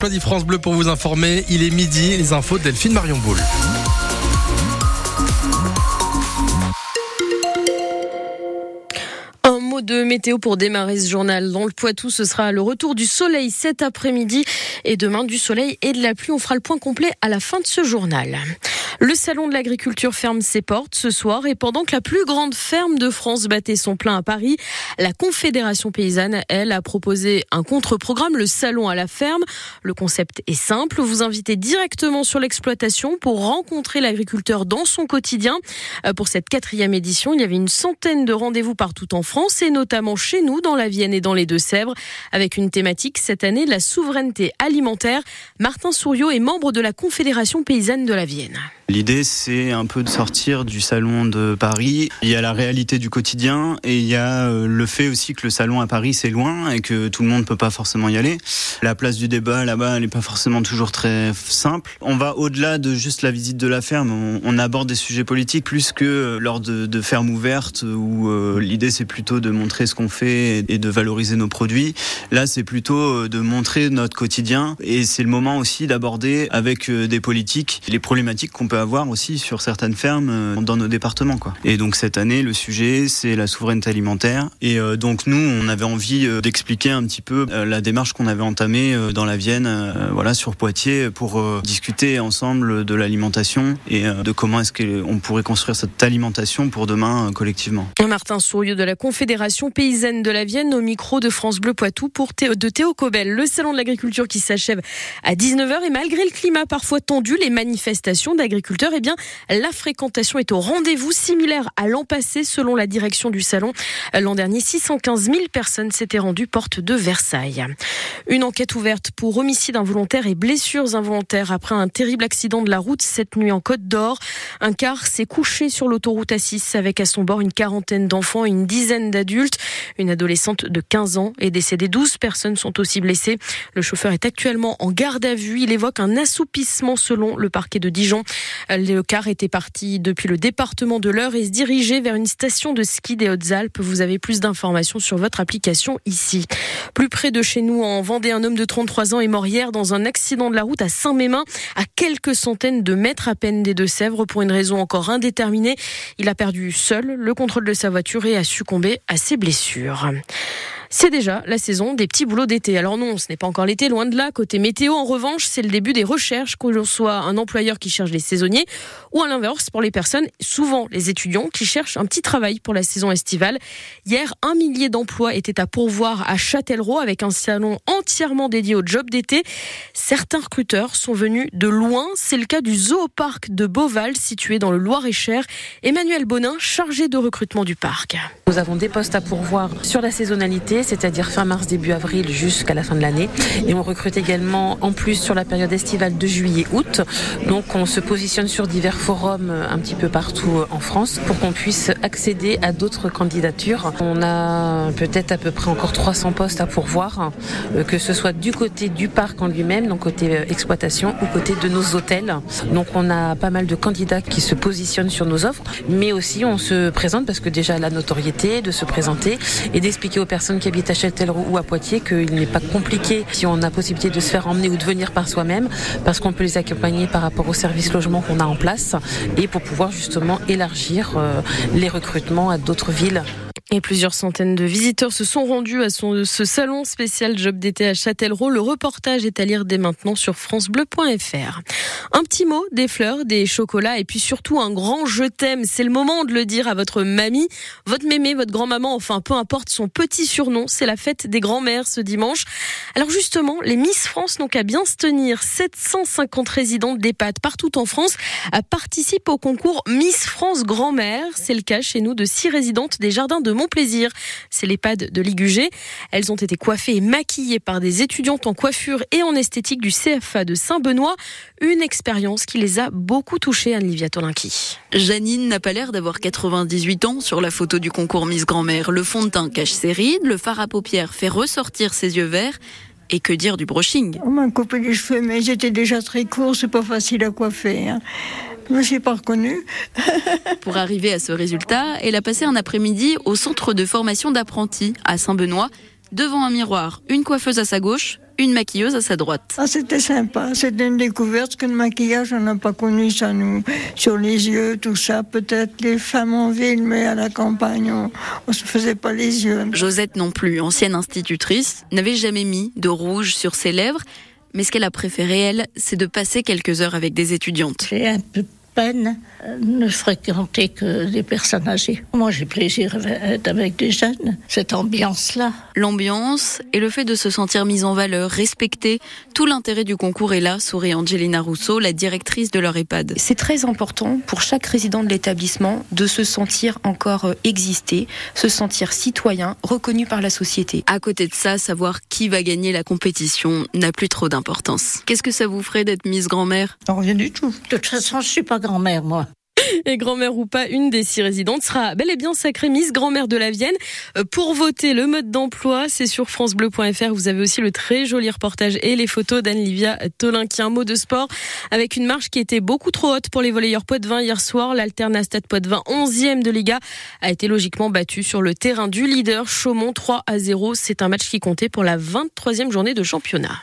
Choisis France Bleu pour vous informer. Il est midi, les infos de Delphine Marion Boule. Un mot de météo pour démarrer ce journal. Dans le Poitou, ce sera le retour du soleil cet après-midi et demain du soleil et de la pluie. On fera le point complet à la fin de ce journal. Le salon de l'agriculture ferme ses portes ce soir et pendant que la plus grande ferme de France battait son plein à Paris, la Confédération paysanne, elle, a proposé un contre-programme, le salon à la ferme. Le concept est simple, vous invitez directement sur l'exploitation pour rencontrer l'agriculteur dans son quotidien. Euh, pour cette quatrième édition, il y avait une centaine de rendez-vous partout en France et notamment chez nous, dans la Vienne et dans les Deux-Sèvres, avec une thématique cette année, la souveraineté alimentaire. Martin Souriau est membre de la Confédération paysanne de la Vienne. L'idée, c'est un peu de sortir du salon de Paris. Il y a la réalité du quotidien et il y a euh, le fait aussi que le salon à Paris, c'est loin et que tout le monde ne peut pas forcément y aller. La place du débat là-bas, elle n'est pas forcément toujours très simple. On va au-delà de juste la visite de la ferme. On, aborde des sujets politiques plus que euh, lors de, fermes ouvertes où euh, l'idée, c'est plutôt de montrer ce qu'on fait et de valoriser nos produits. Là, c'est plutôt de montrer notre quotidien et c'est le moment aussi d'aborder avec des politiques les problématiques qu'on peut avoir aussi sur certaines fermes euh, dans nos départements. Quoi. Et donc cette année, le sujet, c'est la souveraineté alimentaire. Et euh, donc nous, on avait envie euh, d'expliquer un petit peu la démarche qu'on avait entamée dans la Vienne, voilà, sur Poitiers, pour discuter ensemble de l'alimentation et de comment est-ce qu'on pourrait construire cette alimentation pour demain collectivement. Martin Sourieux de la Confédération paysanne de la Vienne au micro de France Bleu Poitou pour Théo, de Théo Cobel. Le salon de l'agriculture qui s'achève à 19h et malgré le climat parfois tendu, les manifestations d'agriculture eh bien, la fréquentation est au rendez-vous, similaire à l'an passé, selon la direction du salon. L'an dernier, 615 000 personnes s'étaient rendues porte de Versailles. Une enquête ouverte pour homicide involontaire et blessures involontaires après un terrible accident de la route cette nuit en Côte d'Or. Un car s'est couché sur l'autoroute A6 avec à son bord une quarantaine d'enfants et une dizaine d'adultes. Une adolescente de 15 ans est décédée. 12 personnes sont aussi blessées. Le chauffeur est actuellement en garde à vue. Il évoque un assoupissement selon le parquet de Dijon. Le car était parti depuis le département de l'Eure et se dirigeait vers une station de ski des Hautes-Alpes. Vous avez plus d'informations sur votre application ici. Plus près de chez nous, en Vendée, un homme de 33 ans est mort hier dans un accident de la route à Saint-Mémin, à quelques centaines de mètres à peine des Deux-Sèvres, pour une raison encore indéterminée. Il a perdu seul le contrôle de sa voiture et a succombé à ses blessures. C'est déjà la saison des petits boulots d'été. Alors non, ce n'est pas encore l'été, loin de là. Côté météo, en revanche, c'est le début des recherches, que l'on soit un employeur qui cherche des saisonniers ou à l'inverse pour les personnes, souvent les étudiants, qui cherchent un petit travail pour la saison estivale. Hier, un millier d'emplois étaient à pourvoir à Châtellerault avec un salon entièrement dédié au job d'été. Certains recruteurs sont venus de loin. C'est le cas du zooparc de Beauval, situé dans le Loir-et-Cher. Emmanuel Bonin, chargé de recrutement du parc. Nous avons des postes à pourvoir sur la saisonnalité c'est-à-dire fin mars, début avril jusqu'à la fin de l'année. Et on recrute également en plus sur la période estivale de juillet-août. Donc on se positionne sur divers forums un petit peu partout en France pour qu'on puisse accéder à d'autres candidatures. On a peut-être à peu près encore 300 postes à pourvoir, euh, que ce soit du côté du parc en lui-même, donc côté euh, exploitation ou côté de nos hôtels. Donc on a pas mal de candidats qui se positionnent sur nos offres, mais aussi on se présente parce que déjà la notoriété de se présenter et d'expliquer aux personnes qui habite à Châtellerault ou à Poitiers qu'il n'est pas compliqué si on a possibilité de se faire emmener ou de venir par soi-même parce qu'on peut les accompagner par rapport au service logement qu'on a en place et pour pouvoir justement élargir euh, les recrutements à d'autres villes et plusieurs centaines de visiteurs se sont rendus à son, ce salon spécial job d'été à Châtellerault. Le reportage est à lire dès maintenant sur francebleu.fr. Un petit mot, des fleurs, des chocolats et puis surtout un grand je t'aime. C'est le moment de le dire à votre mamie, votre mémé, votre grand-maman, enfin peu importe son petit surnom. C'est la fête des grands-mères ce dimanche. Alors justement, les Miss France n'ont qu'à bien se tenir. 750 résidentes d'EHPAD partout en France participent au concours Miss France Grand-mère. C'est le cas chez nous de six résidentes des jardins de mon plaisir. C'est l'EHPAD de Ligugé. Elles ont été coiffées et maquillées par des étudiantes en coiffure et en esthétique du CFA de Saint-Benoît. Une expérience qui les a beaucoup touchées, Anne-Livia Tolinki. Janine n'a pas l'air d'avoir 98 ans sur la photo du concours Miss Grand-mère. Le fond de teint cache ses rides, le fard à paupières fait ressortir ses yeux verts. Et que dire du brushing? On m'a coupé les cheveux, mais j'étais déjà très court, c'est pas facile à coiffer. Hein. Je ne suis pas reconnue. Pour arriver à ce résultat, elle a passé un après-midi au centre de formation d'apprentis à Saint-Benoît devant un miroir, une coiffeuse à sa gauche, une maquilleuse à sa droite. Ah, c'était sympa. C'était une découverte que le maquillage, on n'a pas connu ça, nous. Sur les yeux, tout ça. Peut-être les femmes en ville, mais à la campagne, on, ne se faisait pas les yeux. Josette non plus, ancienne institutrice, n'avait jamais mis de rouge sur ses lèvres. Mais ce qu'elle a préféré, elle, c'est de passer quelques heures avec des étudiantes. J'ai un peu peine ne fréquenter que des personnes âgées. Moi, j'ai plaisir d'être avec des jeunes, cette ambiance-là. L'ambiance et le fait de se sentir mise en valeur, respectée, tout l'intérêt du concours est là, sourit Angelina Rousseau, la directrice de leur EHPAD. C'est très important pour chaque résident de l'établissement de se sentir encore euh, exister, se sentir citoyen, reconnu par la société. À côté de ça, savoir qui va gagner la compétition n'a plus trop d'importance. Qu'est-ce que ça vous ferait d'être Miss Grand-mère? Rien du tout. De toute façon, je suis pas grand-mère, moi. Et grand-mère ou pas, une des six résidentes sera bel et bien sacrée Miss Grand-mère de la Vienne. Euh, pour voter le mode d'emploi, c'est sur francebleu.fr. Vous avez aussi le très joli reportage et les photos d'Anne-Livia Tolin qui mot de sport avec une marche qui était beaucoup trop haute pour les volleyeurs Poitvin hier soir. L'Alterna Stade Poitvin, 11e de Liga, a été logiquement battu sur le terrain du leader Chaumont 3 à 0. C'est un match qui comptait pour la 23e journée de championnat.